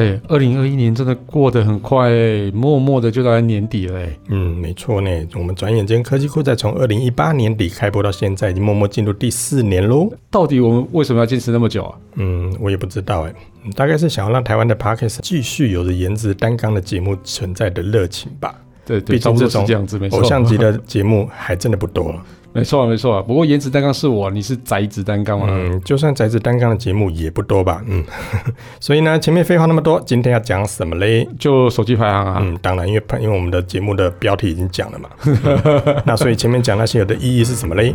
哎，二零二一年真的过得很快，默默的就到年底了。哎，嗯，没错呢。我们转眼间，科技酷在从二零一八年底开播到现在，已经默默进入第四年喽。到底我们为什么要坚持那么久啊？嗯，我也不知道哎。大概是想要让台湾的 Podcast 继续有着颜值担纲的节目存在的热情吧。对，对，毕竟这种偶像级的节目还真的不多。没错啊，没错啊。不过颜值担纲是我，你是宅子担纲嘛？嗯，就算宅子担纲的节目也不多吧？嗯，所以呢，前面废话那么多，今天要讲什么嘞？就手机排行啊。嗯，当然，因为因为我们的节目的标题已经讲了嘛。嗯、那所以前面讲那些有的意义是什么嘞？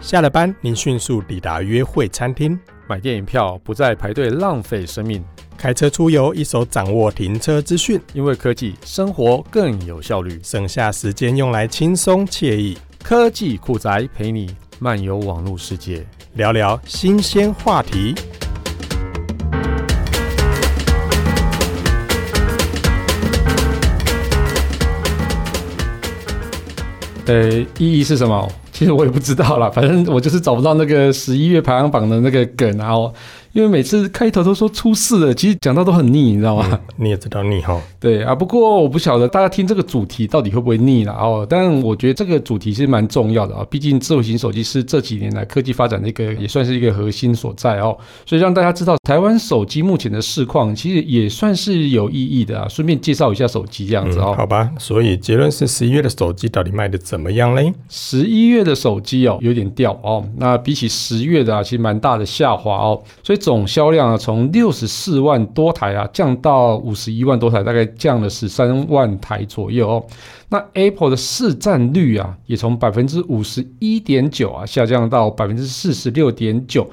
下了班，您迅速抵达约会餐厅，买电影票不再排队浪费生命。开车出游，一手掌握停车资讯，因为科技生活更有效率，省下时间用来轻松惬意。科技酷宅陪你漫游网络世界，聊聊新鲜话题。呃，意义是什么？其实我也不知道啦，反正我就是找不到那个十一月排行榜的那个梗，然后。因为每次开头都说出事了，其实讲到都很腻，你知道吗？嗯、你也知道腻哈。对啊，不过我不晓得大家听这个主题到底会不会腻了哦。但我觉得这个主题是蛮重要的啊，毕竟智慧型手机是这几年来科技发展的一个，也算是一个核心所在哦。所以让大家知道台湾手机目前的市况，其实也算是有意义的啊。顺便介绍一下手机这样子哦。嗯、好吧，所以结论是十一月的手机到底卖的怎么样嘞？十一月的手机哦有点掉哦，那比起十月的啊，其实蛮大的下滑哦。所以总销量啊，从六十四万多台啊，降到五十一万多台，大概降了十三万台左右哦。那 Apple 的市占率啊，也从百分之五十一点九啊，下降到百分之四十六点九。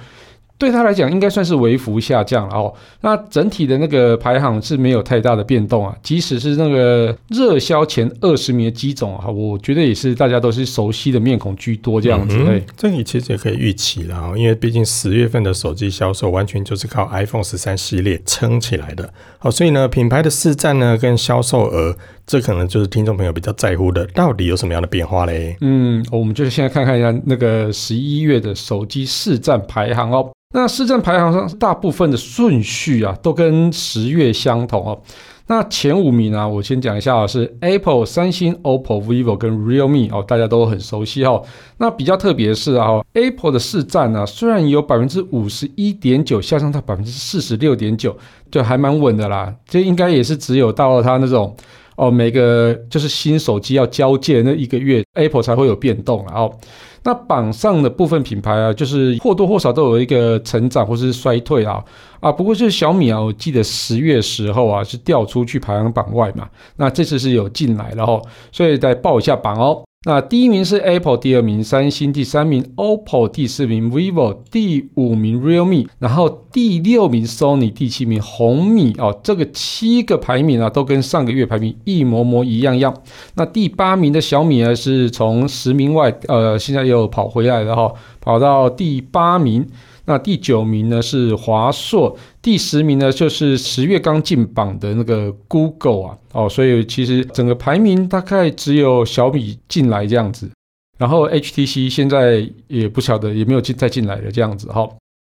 对他来讲，应该算是微幅下降了哦。那整体的那个排行是没有太大的变动啊。即使是那个热销前二十名的机种啊，我觉得也是大家都是熟悉的面孔居多这样子。嗯、这你其实也可以预期了，因为毕竟十月份的手机销售完全就是靠 iPhone 十三系列撑起来的。好，所以呢，品牌的市占呢跟销售额，这可能就是听众朋友比较在乎的，到底有什么样的变化嘞？嗯，我们就现在看看一下那个十一月的手机市占排行哦。那市占排行上大部分的顺序啊，都跟十月相同哦。那前五名啊，我先讲一下啊，是 Apple、三星、OPPO、vivo 跟 Realme 哦，大家都很熟悉哦。那比较特别是啊，Apple 的市占呢，虽然有百分之五十一点九下降到百分之四十六点九，就还蛮稳的啦。这应该也是只有到了它那种哦，每个就是新手机要交界那一个月，Apple 才会有变动然后。那榜上的部分品牌啊，就是或多或少都有一个成长或是衰退啊啊，不过就是小米啊，我记得十月时候啊是掉出去排行榜外嘛，那这次是有进来了哦，所以再报一下榜哦。那第一名是 Apple，第二名三星，第三名 OPPO，第四名 vivo，第五名 Realme，然后第六名 Sony，第七名红米哦，这个七个排名啊都跟上个月排名一模模一样样。那第八名的小米呢是从十名外，呃，现在又跑回来了哈，跑到第八名。那第九名呢是华硕，第十名呢就是十月刚进榜的那个 Google 啊，哦，所以其实整个排名大概只有小米进来这样子，然后 HTC 现在也不晓得也没有进再进来的这样子哈。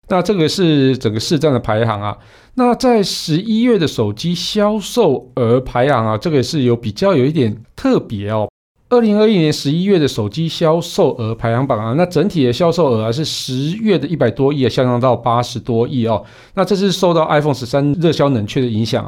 那这个是整个市占的排行啊。那在十一月的手机销售额排行啊，这个是有比较有一点特别哦。二零二一年十一月的手机销售额排行榜啊，那整体的销售额啊是十月的一百多亿啊，下降到八十多亿哦。那这是受到 iPhone 十三热销冷却的影响。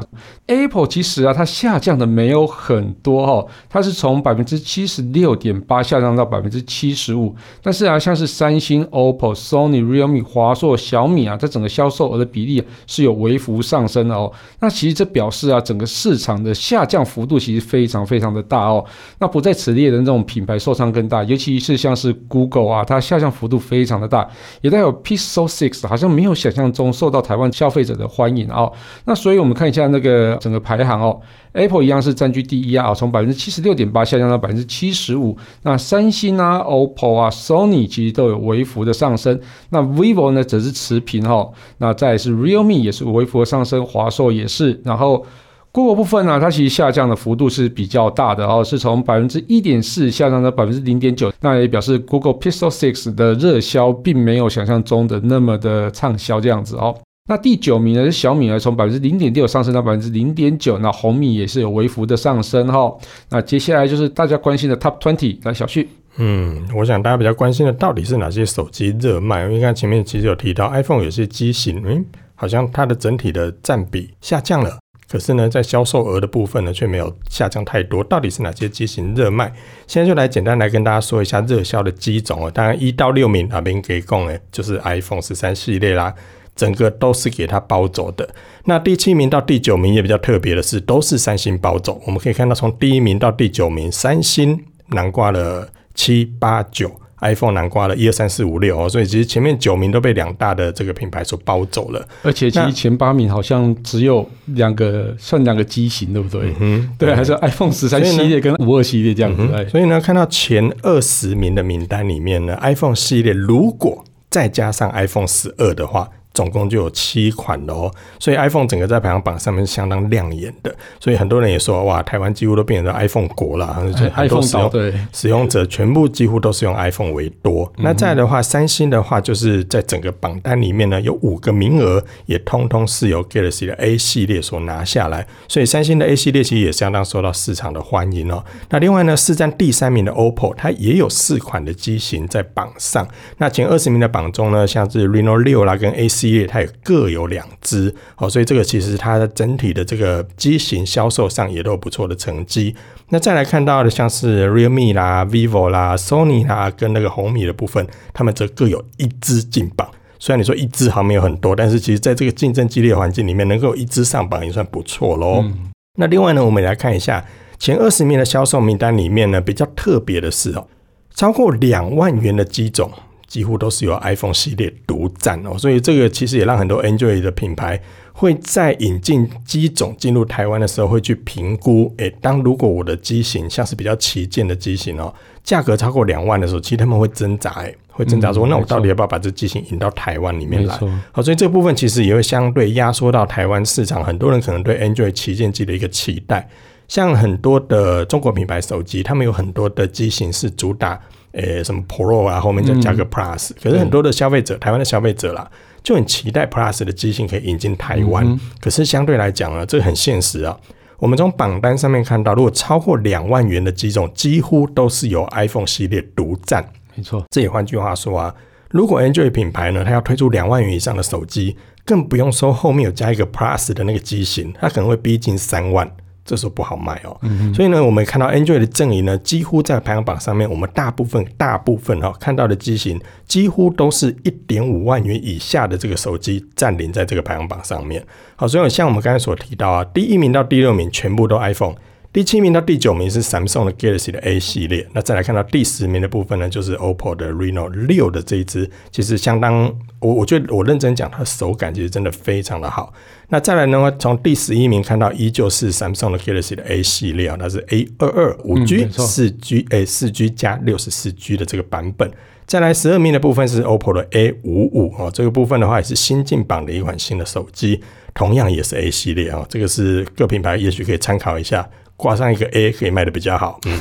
Apple 其实啊，它下降的没有很多哦，它是从百分之七十六点八下降到百分之七十五。但是啊，像是三星、OPPO、Sony、Realme、华硕、小米啊，这整个销售额的比例是有微幅上升的哦。那其实这表示啊，整个市场的下降幅度其实非常非常的大哦。那不在此。列的那种品牌受伤更大，尤其是像是 Google 啊，它下降幅度非常的大，也带有 Pixel 6，好像没有想象中受到台湾消费者的欢迎哦。那所以我们看一下那个整个排行哦，Apple 一样是占据第一啊，从百分之七十六点八下降到百分之七十五。那三星啊、OPPO 啊、Sony 其实都有微幅的上升，那 Vivo 呢则是持平哦。那再是 Realme 也是微幅的上升，华硕也是，然后。Google 部分呢、它其实下降的幅度是比较大的哦，是从百分之一点四下降到百分之零点九，那也表示 Google Pixel Six 的热销并没有想象中的那么的畅销这样子哦。那第九名呢是小米呢，从百分之零点六上升到百分之零点九，那红米也是有微幅的上升哈、哦。那接下来就是大家关心的 Top Twenty，来小旭。嗯，我想大家比较关心的到底是哪些手机热卖？因为刚前面其实有提到 iPhone 有些机型，嗯，好像它的整体的占比下降了。可是呢，在销售额的部分呢，却没有下降太多。到底是哪些机型热卖？现在就来简单来跟大家说一下热销的机种哦。当然，一到六名哪边给供诶，就是 iPhone 十三系列啦，整个都是给它包走的。那第七名到第九名也比较特别的是，都是三星包走。我们可以看到，从第一名到第九名，三星囊括了七八九。iPhone 南瓜了一二三四五六哦，所以其实前面九名都被两大的这个品牌所包走了，而且其实前八名好像只有两个，算两个机型，对不对？嗯，对，还是 iPhone 十三系列跟五二系列这样子。所以，所以呢，看到前二十名的名单里面呢，iPhone 系列如果再加上 iPhone 十二的话。总共就有七款哦，所以 iPhone 整个在排行榜上面是相当亮眼的，所以很多人也说哇，台湾几乎都变成 iPhone 国了，很多使用对使用者全部几乎都是用 iPhone 为多。那再来的话，三星的话就是在整个榜单里面呢，有五个名额也通通是由 Galaxy 的 A 系列所拿下来，所以三星的 A 系列其实也相当受到市场的欢迎哦。那另外呢，是占第三名的 OPPO，它也有四款的机型在榜上。那前二十名的榜中呢，像是 Reno 六啦跟 A 系列，它也各有两支，哦，所以这个其实它的整体的这个机型销售上也都有不错的成绩。那再来看到的像是 Realme 啦、Vivo 啦、Sony 啦跟那个红米的部分，他们则各有一支进榜。虽然你说一支好像没有很多，但是其实在这个竞争激烈环境里面，能够有一支上榜也算不错喽。嗯、那另外呢，我们来看一下前二十名的销售名单里面呢，比较特别的是哦，超过两万元的机种。几乎都是由 iPhone 系列独占哦，所以这个其实也让很多 Android 的品牌会在引进机种进入台湾的时候，会去评估，诶，当如果我的机型像是比较旗舰的机型哦，价格超过两万的时候，其实他们会挣扎，诶，会挣扎说，那我到底要不要把这机型引到台湾里面来？好，所以这部分其实也会相对压缩到台湾市场，很多人可能对 Android 旗舰机的一个期待，像很多的中国品牌手机，他们有很多的机型是主打。诶、欸，什么 Pro 啊，后面再加个 Plus，、嗯、可是很多的消费者，台湾的消费者啦，就很期待 Plus 的机型可以引进台湾。嗯、可是相对来讲呢，这很现实啊。我们从榜单上面看到，如果超过两万元的机种，几乎都是由 iPhone 系列独占。没错，这也换句话说啊，如果 Android 品牌呢，它要推出两万元以上的手机，更不用说后面有加一个 Plus 的那个机型，它可能会逼近三万。这时候不好卖哦，嗯、所以呢，我们看到 Android 的阵营呢，几乎在排行榜上面，我们大部分大部分哈、哦、看到的机型，几乎都是一点五万元以下的这个手机占领在这个排行榜上面。好，所以像我们刚才所提到啊，第一名到第六名全部都 iPhone。第七名到第九名是 Samsung 的 Galaxy 的 A 系列，那再来看到第十名的部分呢，就是 OPPO 的 Reno 六的这一支，其实相当，我我觉得我认真讲，它的手感其实真的非常的好。那再来呢，从第十一名看到依旧是 Samsung 的 Galaxy 的 A 系列啊，它是 A 二二五 G 四 G A 四 G 加六十四 G 的这个版本。再来十二名的部分是 OPPO 的 A 五五哦，这个部分的话也是新进榜的一款新的手机，同样也是 A 系列啊，这个是各品牌也许可以参考一下。挂上一个 A 可以卖的比较好，嗯，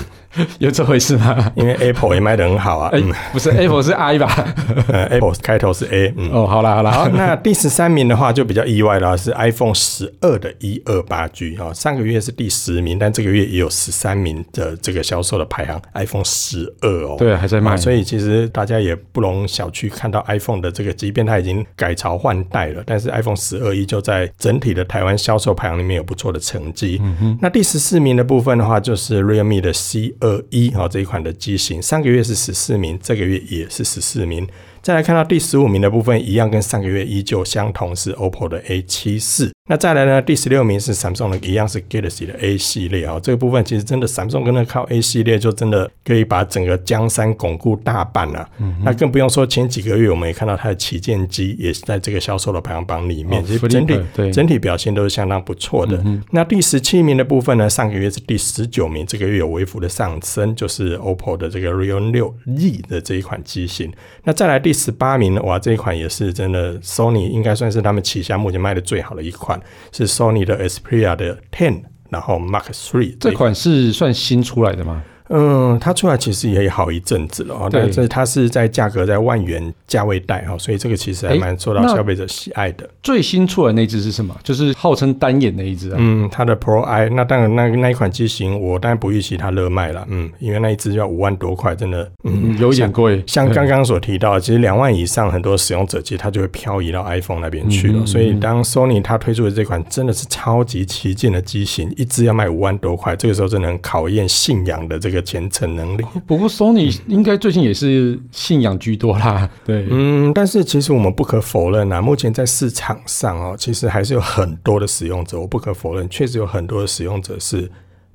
有这回事吗？因为 Apple 也卖的很好啊，嗯，不是 Apple 是 I 吧？呃，Apple 开头是 A，嗯，哦，好啦好啦，好，那第十三名的话就比较意外了，是 iPhone 十二的一二八 G 啊，上个月是第十名，但这个月也有十三名的这个销售的排行，iPhone 十二哦，对，还在卖，所以其实大家也不容小觑，看到 iPhone 的这个，即便它已经改朝换代了，但是 iPhone 十二依旧在整体的台湾销售排行里面有不错的成绩。嗯哼，那第十四名的部分的话就。是 Realme 的 C 二一哈这一款的机型，上个月是十四名，这个月也是十四名。再来看到第十五名的部分，一样跟上个月依旧相同，是 OPPO 的 A 七四。那再来呢，第十六名是 Samsung 的，一样是 Galaxy 的 A 系列啊。这个部分其实真的，Samsung 跟那靠 A 系列就真的可以把整个江山巩固大半了，啊。嗯、那更不用说前几个月我们也看到它的旗舰机也是在这个销售的排行榜里面，其实整体对整体表现都是相当不错的。嗯、那第十七名的部分呢，上个月是第十九名，这个月有微幅的上升，就是 OPPO 的这个 Reno 六 E 的这一款机型。那再来第十八名呢？哇，这一款也是真的，Sony 应该算是他们旗下目前卖的最好的一款。是 Sony 的 Xperia 的 Ten，然后 Mark Three 这款是算新出来的吗？嗯，它出来其实也好一阵子了啊，但是它是在价格在万元价位带哈，所以这个其实还蛮受到消费者喜爱的。最新出来的那只是什么？就是号称单眼那一只啊。嗯，它的 Pro I，那当然那那一款机型我当然不预期它热卖了，嗯，因为那一只要五万多块，真的嗯有点贵。像刚刚所提到，其实两万以上很多使用者其实它就会漂移到 iPhone 那边去了。所以当 Sony 它推出的这款真的是超级旗舰的机型，一只要卖五万多块，这个时候真的很考验信仰的这个。虔诚能力，不过 Sony 应该最近也是信仰居多啦。对，嗯，但是其实我们不可否认啊，目前在市场上哦，其实还是有很多的使用者。我不可否认，确实有很多的使用者是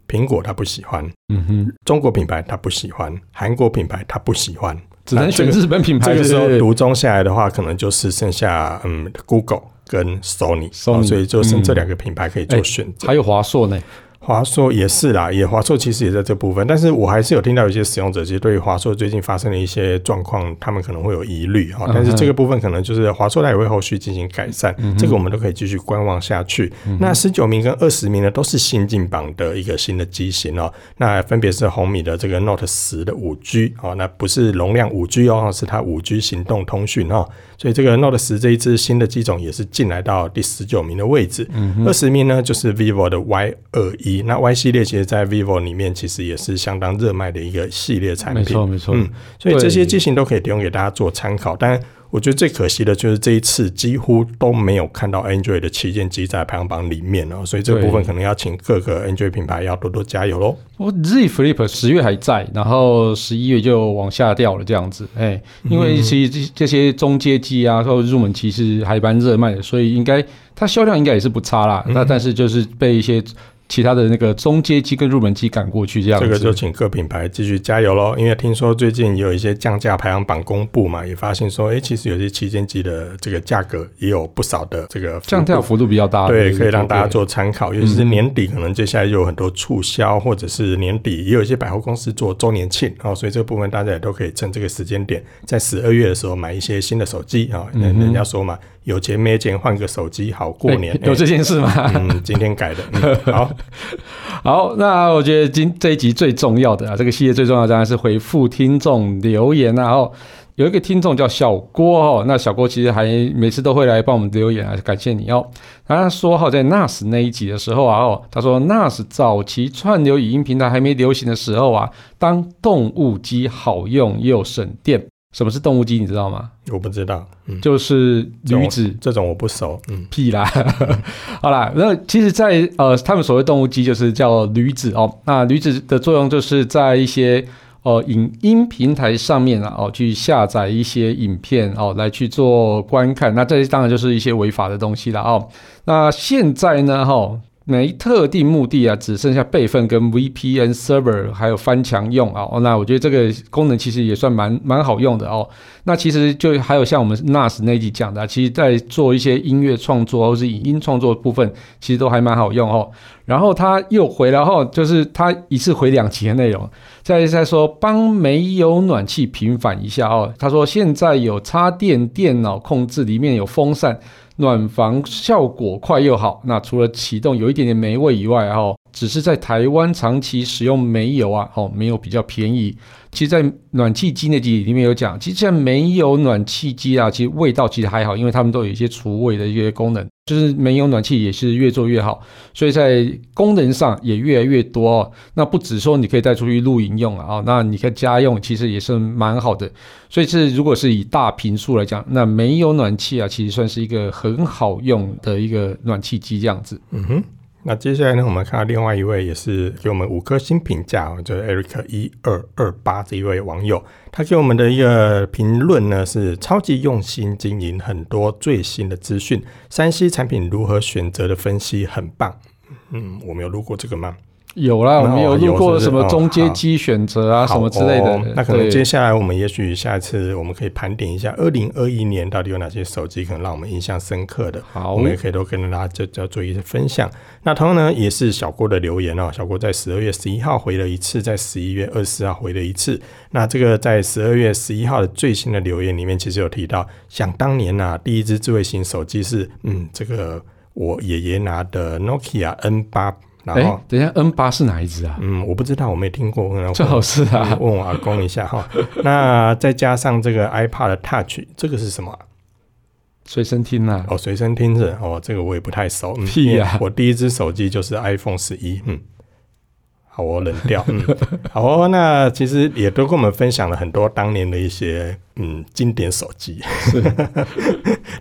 苹果他不喜欢，嗯哼，中国品牌他不喜欢，韩国品牌他不喜欢，只能选日本品牌。这个时候独中下来的话，可能就是剩下嗯 Google 跟 Sony，Sony，所以就剩这两个品牌可以做选择。还有华硕呢。华硕也是啦，也华硕其实也在这部分，但是我还是有听到有些使用者其实对于华硕最近发生的一些状况，他们可能会有疑虑哈。但是这个部分可能就是华硕它也会后续进行改善，嗯、这个我们都可以继续观望下去。嗯、那十九名跟二十名呢，都是新进榜的一个新的机型哦。那分别是红米的这个 Note 十的五 G 哦，那不是容量五 G 哦，是它五 G 行动通讯哦。所以这个 Note 十这一支新的机种也是进来到第十九名的位置。二十名呢，就是 Vivo 的 Y 二一。那 Y 系列其实，在 Vivo 里面其实也是相当热卖的一个系列产品。没错，没错。嗯，所以这些机型都可以提供给大家做参考。但我觉得最可惜的就是这一次几乎都没有看到 Android 的旗舰机在排行榜里面哦。所以这部分可能要请各个 Android 品牌要多多加油喽。我 Z Flip 十月还在，然后十一月就往下掉了，这样子。哎，因为其实这这些中阶机啊，或入门其实还蛮热卖的，所以应该它销量应该也是不差啦。那、嗯、但是就是被一些。其他的那个中阶机跟入门机赶过去，这样子，这个就请各品牌继续加油喽。因为听说最近也有一些降价排行榜公布嘛，也发现说，哎、欸，其实有些旗舰机的这个价格也有不少的这个降价幅度比较大，对，可以让大家做参考。尤其是年底，可能接下来就有很多促销，或者是年底也有一些百货公司做周年庆啊，所以这个部分大家也都可以趁这个时间点，在十二月的时候买一些新的手机啊。人人家说嘛。有钱没钱换个手机好过年，欸，有这件事吗？嗯，今天改的。嗯、好 好，那我觉得今这一集最重要的啊，这个系列最重要的当然是回复听众留言啊。哦，有一个听众叫小郭哦，那小郭其实还每次都会来帮我们留言啊，感谢你哦。他说好在 NAS 那一集的时候啊，哦，他说 NAS 早期串流语音平台还没流行的时候啊，当动物机好用又省电。什么是动物机？你知道吗？我不知道，嗯、就是驴子这，这种我不熟。嗯，屁啦，好啦，那其实在，在呃，他们所谓动物机就是叫驴子哦。那驴子的作用就是在一些呃影音平台上面啊，哦，去下载一些影片哦，来去做观看。那这些当然就是一些违法的东西了哦。那现在呢，哈、哦。没特定目的啊，只剩下备份跟 VPN server 还有翻墙用啊。那我觉得这个功能其实也算蛮蛮好用的哦。那其实就还有像我们 NAS 那集讲的，其实在做一些音乐创作或是影音创作的部分，其实都还蛮好用哦。然后他又回来后，就是他一次回两集的内容，再再说帮没有暖气平反一下哦。他说现在有插电电脑控制，里面有风扇。暖房效果快又好，那除了启动有一点点霉味以外，哦，只是在台湾长期使用煤油啊，哦，煤油比较便宜。其实，在暖气机那集里面有讲，其实现在没有暖气机啊，其实味道其实还好，因为他们都有一些除味的一些功能，就是没有暖气也是越做越好，所以在功能上也越来越多哦。那不只说你可以带出去露营用啊，哦那你可以家用，其实也是蛮好的。所以是如果是以大平数来讲，那没有暖气啊，其实算是一个很好用的一个暖气机这样子。嗯哼。那接下来呢，我们看到另外一位也是给我们五颗星评价，就是 Eric 一二二八这一位网友，他给我们的一个评论呢是超级用心经营，很多最新的资讯山西产品如何选择的分析很棒。嗯，我没有录过这个吗？有啦，我们有录过什么中阶机选择啊，什么之类的。哦、那可能接下来我们也许下一次我们可以盘点一下，二零二一年到底有哪些手机可能让我们印象深刻的。好，我们也可以都跟大家就就做一些分享。那同样呢，也是小郭的留言哦，小郭在十二月十一号回了一次，在十一月二十四号回了一次。那这个在十二月十一号的最新的留言里面，其实有提到，想当年呐、啊，第一支智慧型手机是嗯这个。我爷爷拿的 Nokia N 八。然后，等一下，N 八是哪一只啊？嗯，我不知道，我没听过。最好是啊，问我阿公一下哈。那再加上这个 iPad Touch，这个是什么？随身听啊？哦，随身听是哦，这个我也不太熟。嗯、屁呀、啊！我第一只手机就是 iPhone 十一。嗯。好，我冷掉。嗯，好哦。那其实也都跟我们分享了很多当年的一些嗯经典手机。是，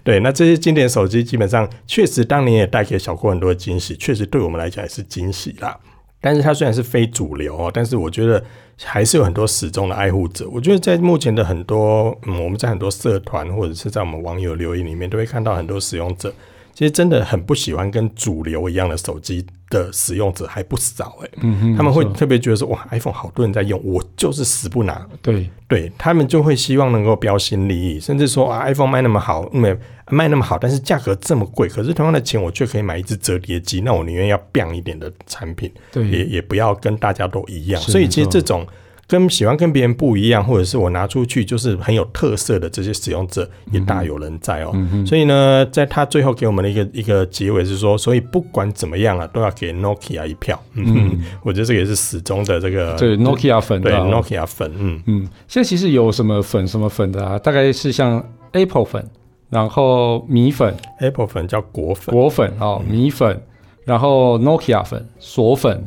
对。那这些经典手机基本上确实当年也带给小郭很多惊喜，确实对我们来讲也是惊喜啦。但是它虽然是非主流哦，但是我觉得还是有很多始终的爱护者。我觉得在目前的很多嗯，我们在很多社团或者是在我们网友留言里面，都会看到很多使用者。其实真的很不喜欢跟主流一样的手机的使用者还不少哎、欸，嗯，他们会特别觉得说哇，iPhone 好多人在用，我就是死不拿。对对，他们就会希望能够标新立异，甚至说啊，iPhone 卖那么好，没卖那么好，但是价格这么贵，可是同样的钱我却可以买一只折叠机，那我宁愿要 bang 一点的产品，对，也也不要跟大家都一样。所以其实这种。跟喜欢跟别人不一样，或者是我拿出去就是很有特色的这些使用者也大有人在哦。所以呢，在他最后给我们的一个一个结尾是说，所以不管怎么样啊，都要给 Nokia 一票。嗯，嗯我觉得这个也是始终的这个对 Nokia 粉，对 Nokia 粉。嗯嗯，现在其实有什么粉什么粉的啊？大概是像 Apple 粉，然后米粉，Apple 粉叫果粉，果粉哦，米粉，然后 Nokia 粉，锁粉。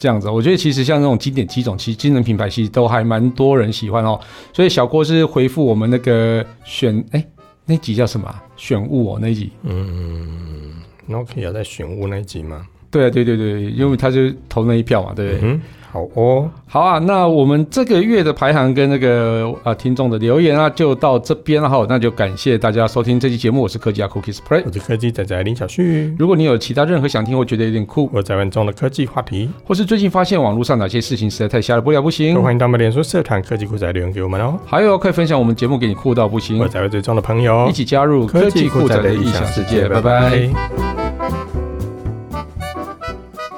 这样子，我觉得其实像这种经典机种，其实经典品牌其实都还蛮多人喜欢哦。所以小郭是回复我们那个选，哎，那集叫什么？选物哦，那集。嗯，Nokia 在选物那集吗？对啊，对对对，因为他就投那一票嘛，对不对？嗯好哦，好啊，那我们这个月的排行跟那个啊听众的留言啊，就到这边了哈。那就感谢大家收听这期节目，我是科技阿 Cookies Play，我是科技仔仔林小旭。如果你有其他任何想听或觉得有点酷，我在玩中的科技话题，或是最近发现网络上哪些事情实在太瞎了不了不行，都欢迎到我们脸书社团科技酷仔留言给我们哦。还有可以分享我们节目给你酷到不行，我在玩最重的朋友一起加入科技酷仔的异想世界，拜拜。拜拜